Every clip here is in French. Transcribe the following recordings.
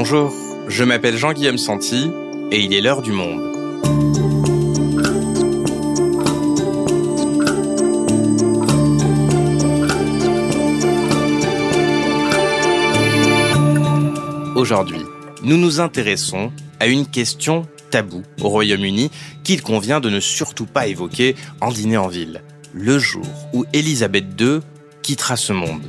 Bonjour, je m'appelle Jean-Guillaume Santi et il est l'heure du monde. Aujourd'hui, nous nous intéressons à une question taboue au Royaume-Uni qu'il convient de ne surtout pas évoquer en dîner en ville. Le jour où Élisabeth II quittera ce monde.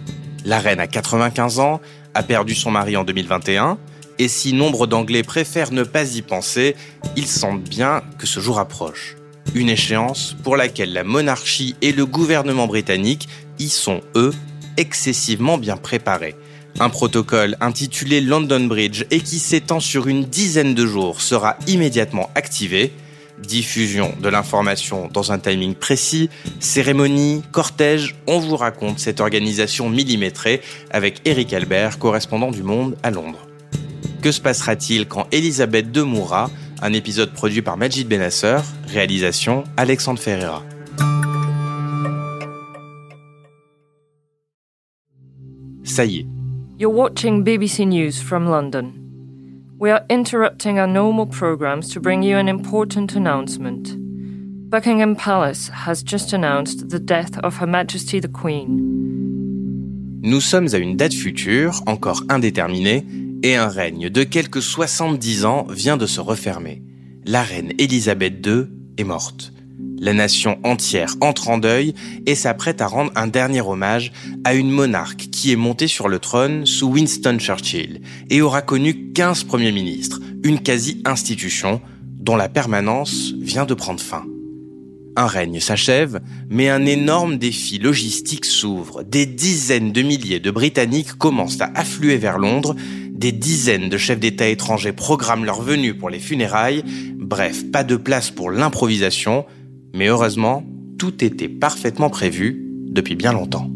La reine a 95 ans, a perdu son mari en 2021, et si nombre d'Anglais préfèrent ne pas y penser, ils sentent bien que ce jour approche. Une échéance pour laquelle la monarchie et le gouvernement britannique y sont, eux, excessivement bien préparés. Un protocole intitulé London Bridge et qui s'étend sur une dizaine de jours sera immédiatement activé. Diffusion de l'information dans un timing précis, cérémonie, cortège, on vous raconte cette organisation millimétrée avec Eric Albert, correspondant du Monde à Londres. Que se passera-t-il quand Elisabeth II mourra Un épisode produit par Majid Benasser, réalisation Alexandre Ferreira. Ça y est, You're watching BBC News from London. We are interrupting our normal programs to bring you an important announcement. Buckingham Palace has just announced the death of Her Majesty the Queen. Nous sommes à une date future, encore indéterminée, et un règne de quelques 70 ans vient de se refermer. La reine Elisabeth II est morte. La nation entière entre en deuil et s'apprête à rendre un dernier hommage à une monarque qui est montée sur le trône sous Winston Churchill et aura connu 15 premiers ministres, une quasi-institution dont la permanence vient de prendre fin. Un règne s'achève, mais un énorme défi logistique s'ouvre. Des dizaines de milliers de Britanniques commencent à affluer vers Londres, des dizaines de chefs d'État étrangers programment leur venue pour les funérailles, bref, pas de place pour l'improvisation, mais heureusement, tout était parfaitement prévu depuis bien longtemps.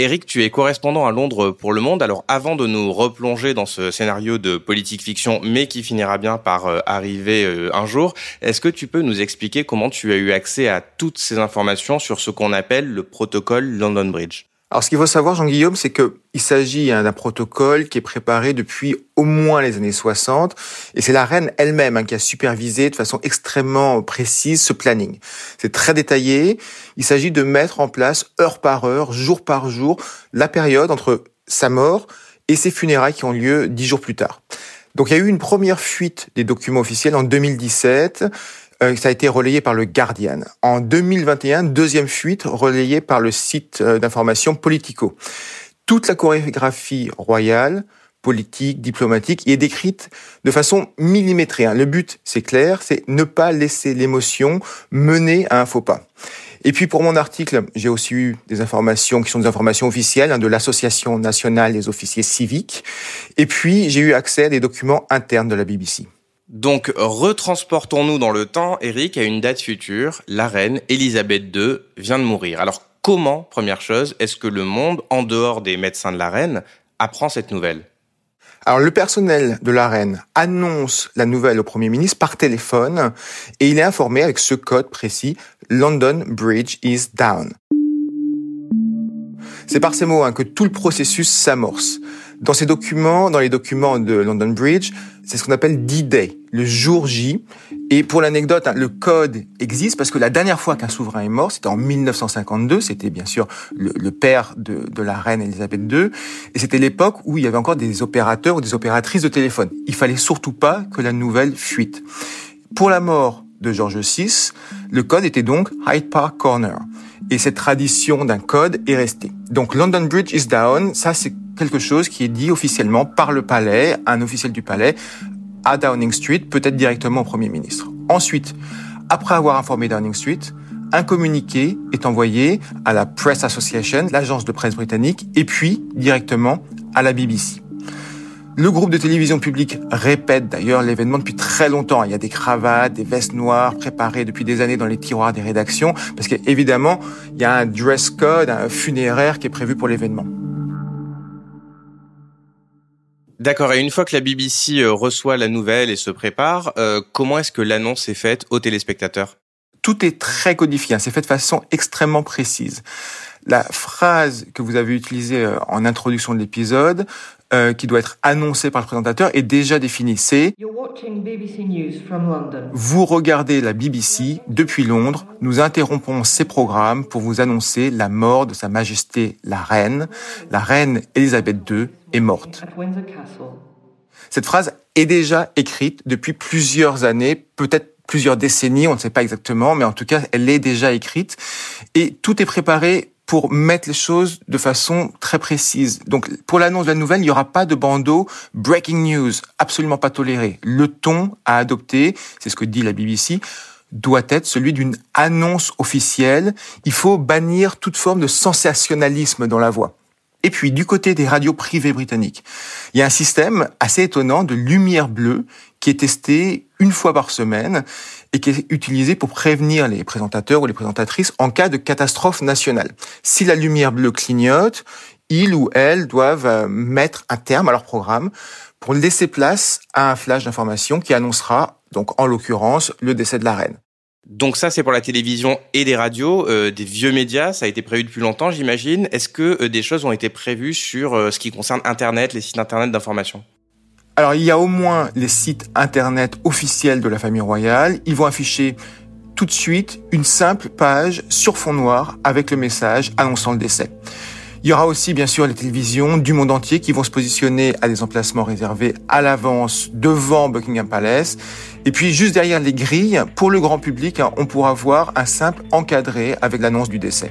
Eric, tu es correspondant à Londres pour Le Monde. Alors avant de nous replonger dans ce scénario de politique fiction, mais qui finira bien par euh, arriver euh, un jour, est-ce que tu peux nous expliquer comment tu as eu accès à toutes ces informations sur ce qu'on appelle le protocole London Bridge? Alors, ce qu'il faut savoir, Jean-Guillaume, c'est qu'il s'agit hein, d'un protocole qui est préparé depuis au moins les années 60, et c'est la reine elle-même hein, qui a supervisé de façon extrêmement précise ce planning. C'est très détaillé. Il s'agit de mettre en place heure par heure, jour par jour, la période entre sa mort et ses funérailles qui ont lieu dix jours plus tard. Donc, il y a eu une première fuite des documents officiels en 2017 euh, ça a été relayé par le Guardian. En 2021, deuxième fuite relayée par le site euh, d'information Politico. Toute la chorégraphie royale, politique, diplomatique, est décrite de façon millimétrée. Hein. Le but, c'est clair, c'est ne pas laisser l'émotion mener à un faux pas. Et puis pour mon article, j'ai aussi eu des informations qui sont des informations officielles hein, de l'Association nationale des officiers civiques. Et puis j'ai eu accès à des documents internes de la BBC. Donc, retransportons-nous dans le temps, Eric, à une date future. La reine Elisabeth II vient de mourir. Alors, comment, première chose, est-ce que le monde, en dehors des médecins de la reine, apprend cette nouvelle? Alors le personnel de la reine annonce la nouvelle au Premier ministre par téléphone et il est informé avec ce code précis, London Bridge is down. C'est par ces mots hein, que tout le processus s'amorce. Dans ces documents, dans les documents de London Bridge, c'est ce qu'on appelle D-Day, le jour J. Et pour l'anecdote, hein, le code existe parce que la dernière fois qu'un souverain est mort, c'était en 1952. C'était bien sûr le, père de, de, la reine Elisabeth II. Et c'était l'époque où il y avait encore des opérateurs ou des opératrices de téléphone. Il fallait surtout pas que la nouvelle fuite. Pour la mort de George VI, le code était donc Hyde Park Corner. Et cette tradition d'un code est restée. Donc London Bridge is down, ça c'est quelque chose qui est dit officiellement par le palais, un officiel du palais, à Downing Street, peut-être directement au Premier ministre. Ensuite, après avoir informé Downing Street, un communiqué est envoyé à la Press Association, l'agence de presse britannique, et puis directement à la BBC. Le groupe de télévision publique répète d'ailleurs l'événement depuis très longtemps. Il y a des cravates, des vestes noires préparées depuis des années dans les tiroirs des rédactions, parce qu'évidemment, il y a un dress code, un funéraire qui est prévu pour l'événement. D'accord. Et une fois que la BBC euh, reçoit la nouvelle et se prépare, euh, comment est-ce que l'annonce est faite aux téléspectateurs? Tout est très codifié. Hein. C'est fait de façon extrêmement précise. la phrase que vous avez utilisée euh, en introduction de l'épisode, euh, qui doit être annoncée par le présentateur, est déjà définie. C'est Vous regardez la BBC depuis Londres. Nous interrompons ces programmes pour vous annoncer la mort de Sa Majesté la Reine. La Reine Elisabeth II est morte. Cette phrase est déjà écrite depuis plusieurs années, peut-être plusieurs décennies, on ne sait pas exactement, mais en tout cas, elle est déjà écrite. Et tout est préparé pour mettre les choses de façon très précise. Donc, pour l'annonce de la nouvelle, il n'y aura pas de bandeau breaking news, absolument pas toléré. Le ton à adopter, c'est ce que dit la BBC, doit être celui d'une annonce officielle. Il faut bannir toute forme de sensationnalisme dans la voix. Et puis, du côté des radios privées britanniques, il y a un système assez étonnant de lumière bleue qui est testé une fois par semaine et qui est utilisé pour prévenir les présentateurs ou les présentatrices en cas de catastrophe nationale. Si la lumière bleue clignote, ils ou elles doivent euh, mettre un terme à leur programme pour laisser place à un flash d'information qui annoncera, donc en l'occurrence, le décès de la reine. Donc ça, c'est pour la télévision et les radios, euh, des vieux médias. Ça a été prévu depuis longtemps, j'imagine. Est-ce que euh, des choses ont été prévues sur euh, ce qui concerne Internet, les sites Internet d'information? Alors, il y a au moins les sites Internet officiels de la famille royale. Ils vont afficher tout de suite une simple page sur fond noir avec le message annonçant le décès. Il y aura aussi bien sûr les télévisions du monde entier qui vont se positionner à des emplacements réservés à l'avance devant Buckingham Palace. Et puis juste derrière les grilles, pour le grand public, hein, on pourra voir un simple encadré avec l'annonce du décès.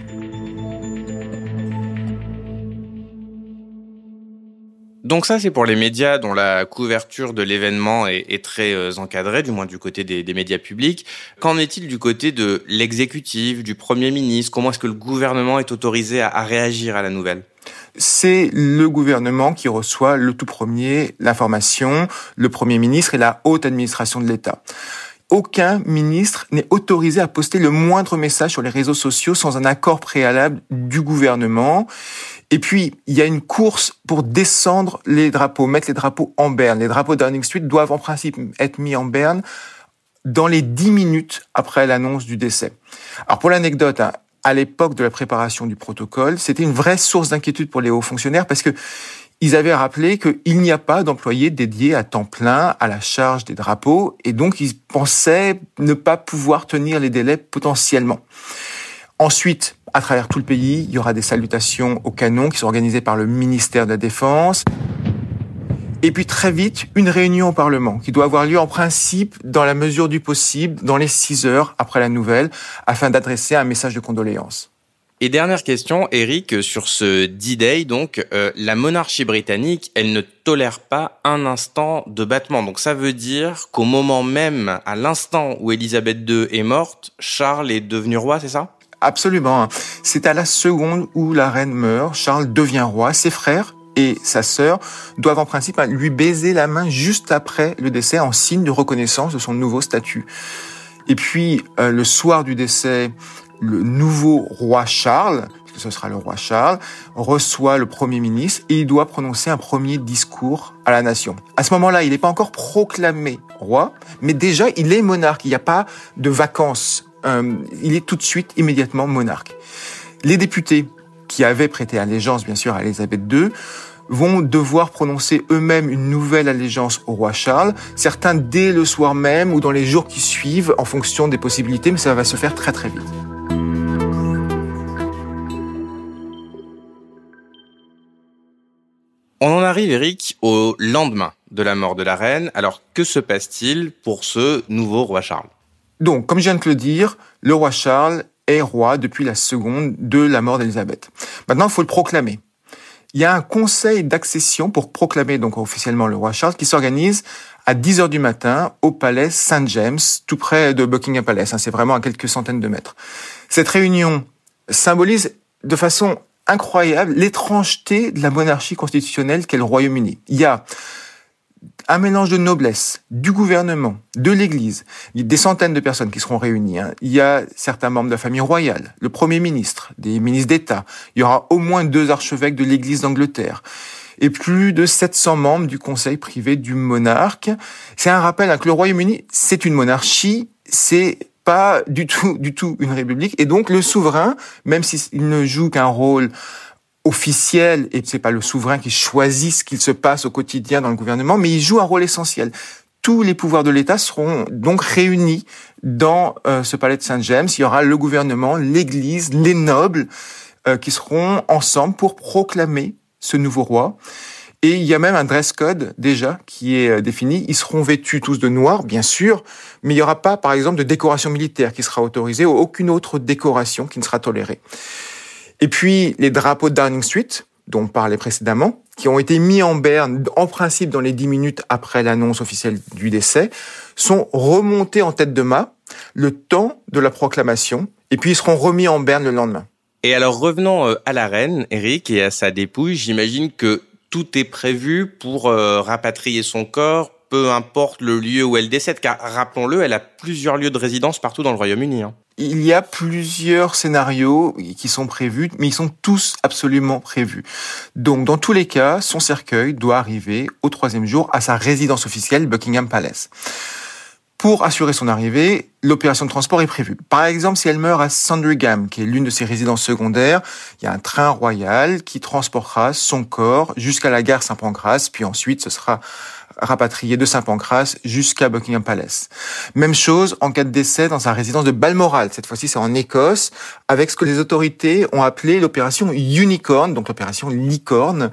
Donc ça, c'est pour les médias dont la couverture de l'événement est, très euh, encadrée, du moins du côté des, médias publics. Qu'en est-il du côté de l'exécutif, du Premier ministre? Comment est-ce que le gouvernement est autorisé à, réagir à la nouvelle? C'est le gouvernement qui reçoit le tout premier l'information, le Premier ministre et la haute administration de l'État aucun ministre n'est autorisé à poster le moindre message sur les réseaux sociaux sans un accord préalable du gouvernement. Et puis, il y a une course pour descendre les drapeaux, mettre les drapeaux en berne. Les drapeaux Downing Street doivent en principe être mis en berne dans les dix minutes après l'annonce du décès. Alors pour l'anecdote, hein, à l'époque de la préparation du protocole, c'était une vraie source d'inquiétude pour les hauts fonctionnaires parce que ils avaient rappelé qu'il n'y a pas d'employés dédiés à temps plein à la charge des drapeaux et donc ils pensaient ne pas pouvoir tenir les délais potentiellement. Ensuite, à travers tout le pays, il y aura des salutations au canon qui sont organisées par le ministère de la Défense. Et puis très vite, une réunion au Parlement qui doit avoir lieu en principe dans la mesure du possible, dans les six heures après la nouvelle, afin d'adresser un message de condoléances. Et dernière question, Eric, sur ce D-Day, donc, euh, la monarchie britannique, elle ne tolère pas un instant de battement. Donc ça veut dire qu'au moment même, à l'instant où Elisabeth II est morte, Charles est devenu roi, c'est ça? Absolument. C'est à la seconde où la reine meurt, Charles devient roi. Ses frères et sa sœur doivent en principe lui baiser la main juste après le décès en signe de reconnaissance de son nouveau statut. Et puis, euh, le soir du décès, le nouveau roi Charles, puisque ce sera le roi Charles, reçoit le premier ministre et il doit prononcer un premier discours à la nation. À ce moment-là, il n'est pas encore proclamé roi, mais déjà il est monarque. Il n'y a pas de vacances euh, il est tout de suite immédiatement monarque. Les députés qui avaient prêté allégeance, bien sûr, à Elisabeth II, vont devoir prononcer eux-mêmes une nouvelle allégeance au roi Charles, certains dès le soir même ou dans les jours qui suivent en fonction des possibilités, mais ça va se faire très très vite. On en arrive, Eric, au lendemain de la mort de la reine. Alors, que se passe-t-il pour ce nouveau roi Charles? Donc, comme je viens de le dire, le roi Charles est roi depuis la seconde de la mort d'Élisabeth. Maintenant, il faut le proclamer. Il y a un conseil d'accession pour proclamer donc officiellement le roi Charles qui s'organise à 10 heures du matin au palais Saint James, tout près de Buckingham Palace. Hein, c'est vraiment à quelques centaines de mètres. Cette réunion symbolise de façon incroyable l'étrangeté de la monarchie constitutionnelle qu'est le Royaume-Uni. Il y a un mélange de noblesse, du gouvernement, de l'Église. Des centaines de personnes qui seront réunies. Hein. Il y a certains membres de la famille royale, le Premier ministre, des ministres d'État. Il y aura au moins deux archevêques de l'Église d'Angleterre et plus de 700 membres du conseil privé du monarque. C'est un rappel hein, que le Royaume-Uni, c'est une monarchie, c'est pas du tout, du tout une république. Et donc le souverain, même s'il ne joue qu'un rôle officiel et c'est pas le souverain qui choisit ce qu'il se passe au quotidien dans le gouvernement, mais il joue un rôle essentiel. Tous les pouvoirs de l'État seront donc réunis dans euh, ce palais de Saint-James. Il y aura le gouvernement, l'Église, les nobles euh, qui seront ensemble pour proclamer ce nouveau roi. Et il y a même un dress code déjà qui est euh, défini. Ils seront vêtus tous de noir, bien sûr, mais il n'y aura pas, par exemple, de décoration militaire qui sera autorisée ou aucune autre décoration qui ne sera tolérée. Et puis, les drapeaux de Downing Street, dont on parlait précédemment, qui ont été mis en berne, en principe dans les dix minutes après l'annonce officielle du décès, sont remontés en tête de mât le temps de la proclamation, et puis ils seront remis en berne le lendemain. Et alors revenons euh, à la reine, Eric, et à sa dépouille. J'imagine que tout est prévu pour euh, rapatrier son corps, peu importe le lieu où elle décède, car rappelons-le, elle a plusieurs lieux de résidence partout dans le Royaume-Uni. Hein. Il y a plusieurs scénarios qui sont prévus, mais ils sont tous absolument prévus. Donc, dans tous les cas, son cercueil doit arriver au troisième jour à sa résidence officielle, Buckingham Palace. Pour assurer son arrivée, l'opération de transport est prévue. Par exemple, si elle meurt à Sandringham, qui est l'une de ses résidences secondaires, il y a un train royal qui transportera son corps jusqu'à la gare Saint-Pancras, puis ensuite ce sera rapatrié de Saint-Pancras jusqu'à Buckingham Palace. Même chose en cas de décès dans sa résidence de Balmoral. Cette fois-ci, c'est en Écosse, avec ce que les autorités ont appelé l'opération Unicorn, donc l'opération licorne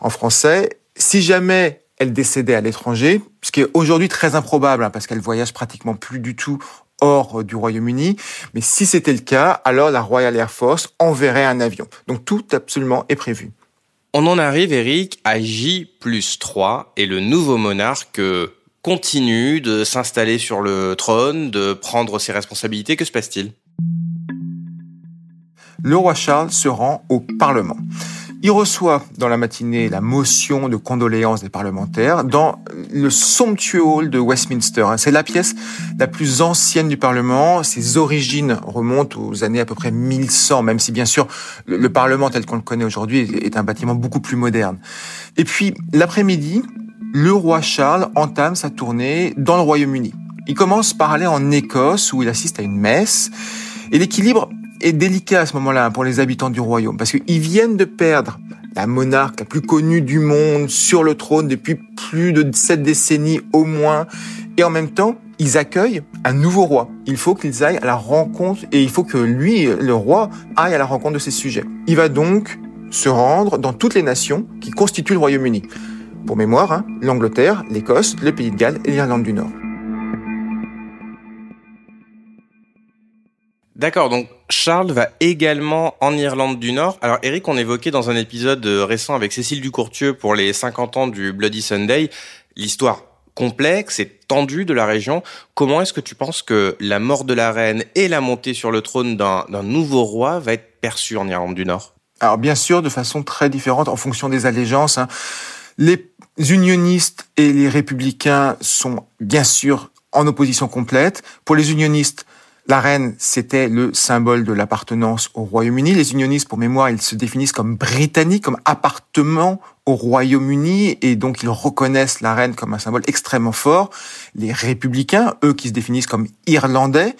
en français. Si jamais elle décédait à l'étranger, ce qui est aujourd'hui très improbable, hein, parce qu'elle voyage pratiquement plus du tout hors du Royaume-Uni. Mais si c'était le cas, alors la Royal Air Force enverrait un avion. Donc tout absolument est prévu. On en arrive, Eric, à J plus 3 et le nouveau monarque continue de s'installer sur le trône, de prendre ses responsabilités. Que se passe-t-il? Le roi Charles se rend au Parlement. Il reçoit dans la matinée la motion de condoléances des parlementaires dans le somptueux hall de Westminster. C'est la pièce la plus ancienne du Parlement. Ses origines remontent aux années à peu près 1100, même si bien sûr le Parlement tel qu'on le connaît aujourd'hui est un bâtiment beaucoup plus moderne. Et puis l'après-midi, le roi Charles entame sa tournée dans le Royaume-Uni. Il commence par aller en Écosse où il assiste à une messe. Et l'équilibre est délicat à ce moment-là pour les habitants du royaume, parce qu'ils viennent de perdre la monarque la plus connue du monde sur le trône depuis plus de sept décennies au moins, et en même temps, ils accueillent un nouveau roi. Il faut qu'ils aillent à la rencontre, et il faut que lui, le roi, aille à la rencontre de ses sujets. Il va donc se rendre dans toutes les nations qui constituent le Royaume-Uni. Pour mémoire, hein, l'Angleterre, l'Écosse, le Pays de Galles et l'Irlande du Nord. D'accord, donc Charles va également en Irlande du Nord. Alors Eric, on évoquait dans un épisode euh, récent avec Cécile Ducourtieu pour les 50 ans du Bloody Sunday l'histoire complexe et tendue de la région. Comment est-ce que tu penses que la mort de la reine et la montée sur le trône d'un nouveau roi va être perçue en Irlande du Nord? Alors bien sûr, de façon très différente en fonction des allégeances. Hein. Les unionistes et les républicains sont bien sûr en opposition complète. Pour les unionistes, la reine, c'était le symbole de l'appartenance au Royaume-Uni. Les unionistes, pour mémoire, ils se définissent comme britanniques, comme appartement au Royaume-Uni, et donc ils reconnaissent la reine comme un symbole extrêmement fort. Les républicains, eux qui se définissent comme irlandais,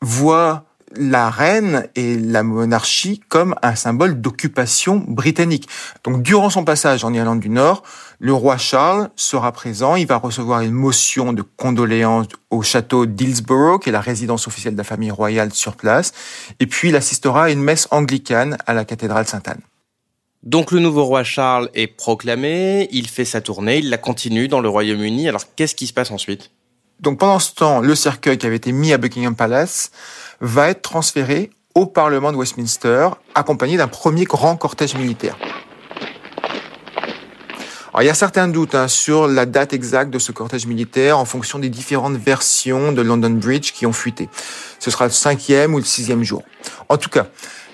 voient la reine et la monarchie comme un symbole d'occupation britannique. Donc durant son passage en Irlande du Nord, le roi Charles sera présent, il va recevoir une motion de condoléances au château d'Hillsborough, qui est la résidence officielle de la famille royale sur place, et puis il assistera à une messe anglicane à la cathédrale Sainte-Anne. Donc le nouveau roi Charles est proclamé, il fait sa tournée, il la continue dans le Royaume-Uni. Alors qu'est-ce qui se passe ensuite? Donc pendant ce temps, le cercueil qui avait été mis à Buckingham Palace va être transféré au Parlement de Westminster, accompagné d'un premier grand cortège militaire. Alors, il y a certains doutes hein, sur la date exacte de ce cortège militaire en fonction des différentes versions de London Bridge qui ont fuité. Ce sera le cinquième ou le sixième jour. En tout cas,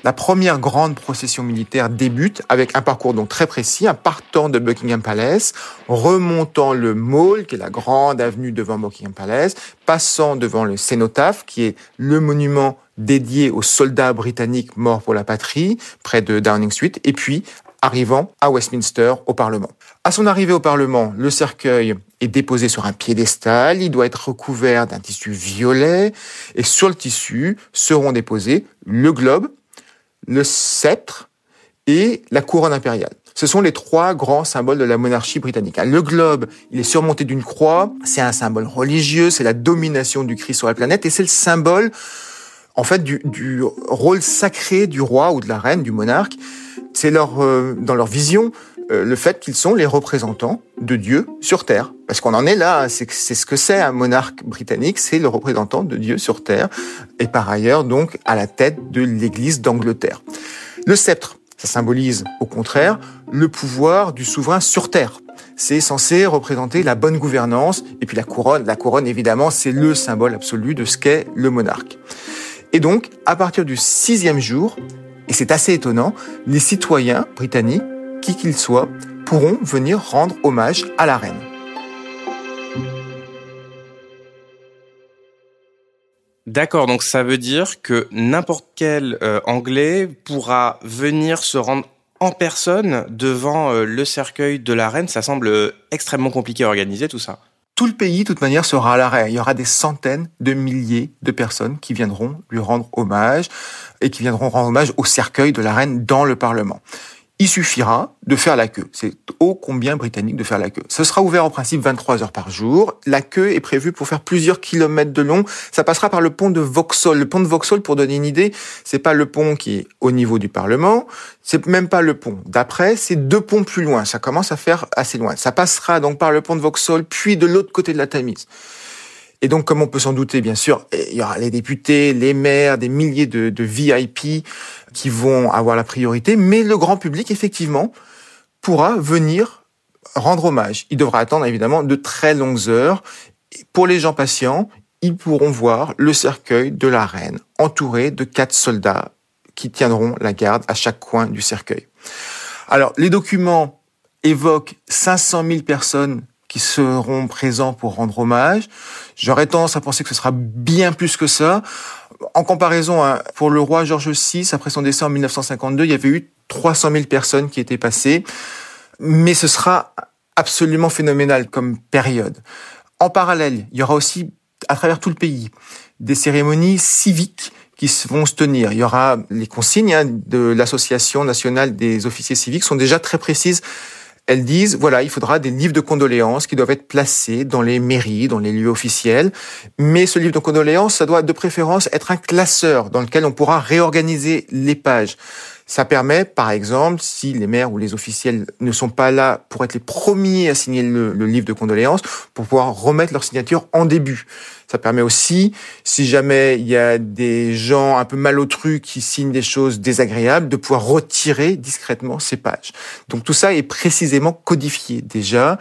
la première grande procession militaire débute avec un parcours donc très précis, un partant de Buckingham Palace, remontant le Mall, qui est la grande avenue devant Buckingham Palace, passant devant le cénotaphe, qui est le monument dédié aux soldats britanniques morts pour la patrie, près de Downing Street, et puis arrivant à Westminster au Parlement. À son arrivée au Parlement, le cercueil est déposé sur un piédestal, il doit être recouvert d'un tissu violet, et sur le tissu seront déposés le globe, le sceptre et la couronne impériale. Ce sont les trois grands symboles de la monarchie britannique. Le globe, il est surmonté d'une croix, c'est un symbole religieux, c'est la domination du Christ sur la planète, et c'est le symbole, en fait, du, du, rôle sacré du roi ou de la reine, du monarque. C'est leur, euh, dans leur vision, le fait qu'ils sont les représentants de Dieu sur Terre. Parce qu'on en est là, c'est ce que c'est un monarque britannique, c'est le représentant de Dieu sur Terre, et par ailleurs donc à la tête de l'Église d'Angleterre. Le sceptre, ça symbolise au contraire le pouvoir du souverain sur Terre. C'est censé représenter la bonne gouvernance, et puis la couronne, la couronne évidemment, c'est le symbole absolu de ce qu'est le monarque. Et donc, à partir du sixième jour, et c'est assez étonnant, les citoyens britanniques qui qu'ils soient, pourront venir rendre hommage à la reine. D'accord, donc ça veut dire que n'importe quel euh, Anglais pourra venir se rendre en personne devant euh, le cercueil de la reine. Ça semble euh, extrêmement compliqué à organiser tout ça. Tout le pays, de toute manière, sera à l'arrêt. Il y aura des centaines de milliers de personnes qui viendront lui rendre hommage et qui viendront rendre hommage au cercueil de la reine dans le Parlement il suffira de faire la queue. C'est ô combien britannique de faire la queue. Ce sera ouvert en principe 23 heures par jour. La queue est prévue pour faire plusieurs kilomètres de long. Ça passera par le pont de Vauxhall. Le pont de Vauxhall, pour donner une idée, c'est pas le pont qui est au niveau du Parlement. C'est même pas le pont d'après. C'est deux ponts plus loin. Ça commence à faire assez loin. Ça passera donc par le pont de Vauxhall, puis de l'autre côté de la Tamise. Et donc, comme on peut s'en douter, bien sûr, il y aura les députés, les maires, des milliers de, de VIP qui vont avoir la priorité, mais le grand public, effectivement, pourra venir rendre hommage. Il devra attendre évidemment de très longues heures. Pour les gens patients, ils pourront voir le cercueil de la reine, entouré de quatre soldats qui tiendront la garde à chaque coin du cercueil. Alors, les documents évoquent 500 000 personnes qui seront présents pour rendre hommage. J'aurais tendance à penser que ce sera bien plus que ça. En comparaison, hein, pour le roi George VI, après son décès en 1952, il y avait eu 300 000 personnes qui étaient passées. Mais ce sera absolument phénoménal comme période. En parallèle, il y aura aussi, à travers tout le pays, des cérémonies civiques qui vont se tenir. Il y aura les consignes hein, de l'Association nationale des officiers civiques sont déjà très précises elles disent, voilà, il faudra des livres de condoléances qui doivent être placés dans les mairies, dans les lieux officiels. Mais ce livre de condoléances, ça doit de préférence être un classeur dans lequel on pourra réorganiser les pages. Ça permet, par exemple, si les maires ou les officiels ne sont pas là pour être les premiers à signer le, livre de condoléances, pour pouvoir remettre leur signature en début. Ça permet aussi, si jamais il y a des gens un peu malotrus qui signent des choses désagréables, de pouvoir retirer discrètement ces pages. Donc tout ça est précisément codifié déjà.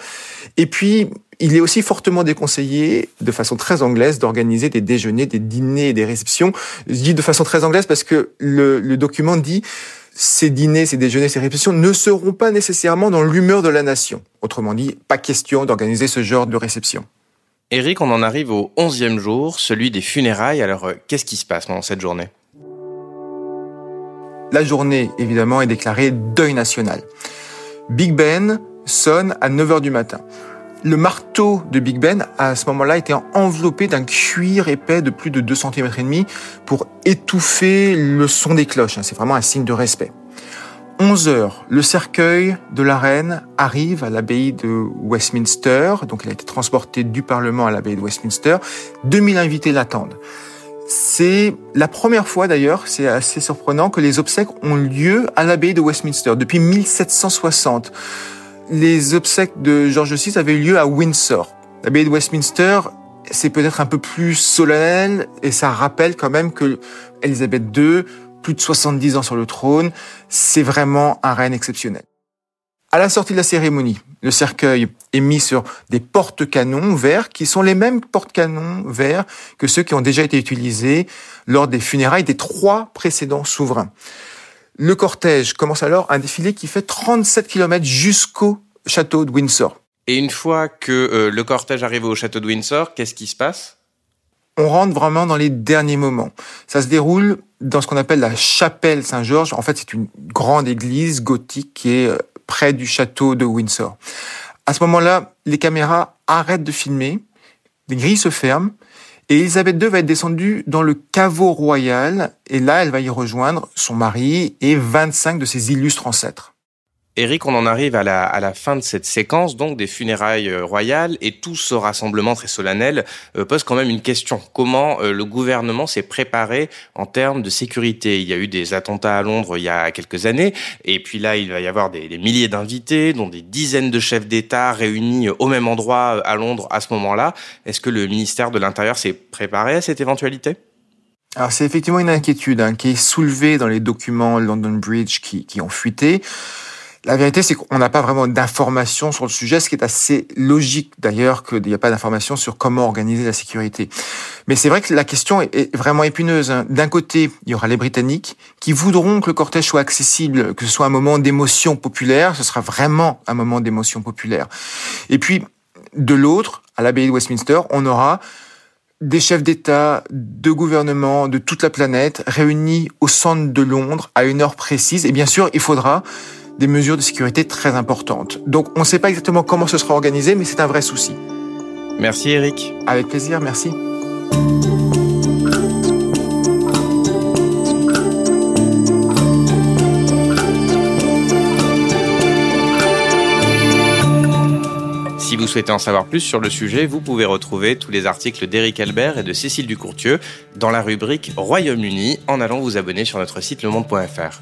Et puis, il est aussi fortement déconseillé, de façon très anglaise, d'organiser des déjeuners, des dîners et des réceptions. Je dis de façon très anglaise parce que le, le document dit ces dîners, ces déjeuners, ces réceptions ne seront pas nécessairement dans l'humeur de la nation. Autrement dit, pas question d'organiser ce genre de réception. Eric, on en arrive au onzième jour, celui des funérailles. Alors, euh, qu'est-ce qui se passe pendant cette journée? La journée, évidemment, est déclarée deuil national. Big Ben sonne à 9 h du matin. Le marteau de Big Ben, à ce moment-là, était enveloppé d'un cuir épais de plus de 2 cm et demi pour étouffer le son des cloches. C'est vraiment un signe de respect. 11 heures, le cercueil de la reine arrive à l'abbaye de Westminster. Donc, il a été transporté du Parlement à l'abbaye de Westminster. 2000 invités l'attendent. C'est la première fois d'ailleurs, c'est assez surprenant, que les obsèques ont lieu à l'abbaye de Westminster depuis 1760 les obsèques de George VI avaient eu lieu à Windsor. L'abbaye de Westminster, c'est peut-être un peu plus solennel et ça rappelle quand même que Elisabeth II, plus de 70 ans sur le trône, c'est vraiment un reine exceptionnel. À la sortie de la cérémonie, le cercueil est mis sur des porte-canons verts qui sont les mêmes porte-canons verts que ceux qui ont déjà été utilisés lors des funérailles des trois précédents souverains. Le cortège commence alors un défilé qui fait 37 km jusqu'au château de Windsor. Et une fois que euh, le cortège arrive au château de Windsor, qu'est-ce qui se passe? On rentre vraiment dans les derniers moments. Ça se déroule dans ce qu'on appelle la chapelle Saint-Georges. En fait, c'est une grande église gothique qui est euh, près du château de Windsor. À ce moment-là, les caméras arrêtent de filmer, les grilles se ferment, et Elisabeth II va être descendue dans le caveau royal, et là, elle va y rejoindre son mari et 25 de ses illustres ancêtres. Eric, on en arrive à la, à la, fin de cette séquence, donc des funérailles euh, royales, et tout ce rassemblement très solennel euh, pose quand même une question. Comment euh, le gouvernement s'est préparé en termes de sécurité? Il y a eu des attentats à Londres il y a quelques années, et puis là, il va y avoir des, des milliers d'invités, dont des dizaines de chefs d'État réunis au même endroit à Londres à ce moment-là. Est-ce que le ministère de l'Intérieur s'est préparé à cette éventualité? Alors c'est effectivement une inquiétude hein, qui est soulevée dans les documents London Bridge qui, qui ont fuité. La vérité, c'est qu'on n'a pas vraiment d'informations sur le sujet, ce qui est assez logique d'ailleurs qu'il n'y a pas d'informations sur comment organiser la sécurité. Mais c'est vrai que la question est vraiment épineuse. Hein. D'un côté, il y aura les Britanniques qui voudront que le cortège soit accessible, que ce soit un moment d'émotion populaire, ce sera vraiment un moment d'émotion populaire. Et puis, de l'autre, à l'abbaye de Westminster, on aura des chefs d'État, de gouvernement de toute la planète réunis au centre de Londres à une heure précise. Et bien sûr, il faudra des mesures de sécurité très importantes. Donc on ne sait pas exactement comment ce sera organisé, mais c'est un vrai souci. Merci Eric. Avec plaisir, merci. Si vous souhaitez en savoir plus sur le sujet, vous pouvez retrouver tous les articles d'Éric Albert et de Cécile Ducourtieu dans la rubrique Royaume-Uni en allant vous abonner sur notre site lemonde.fr.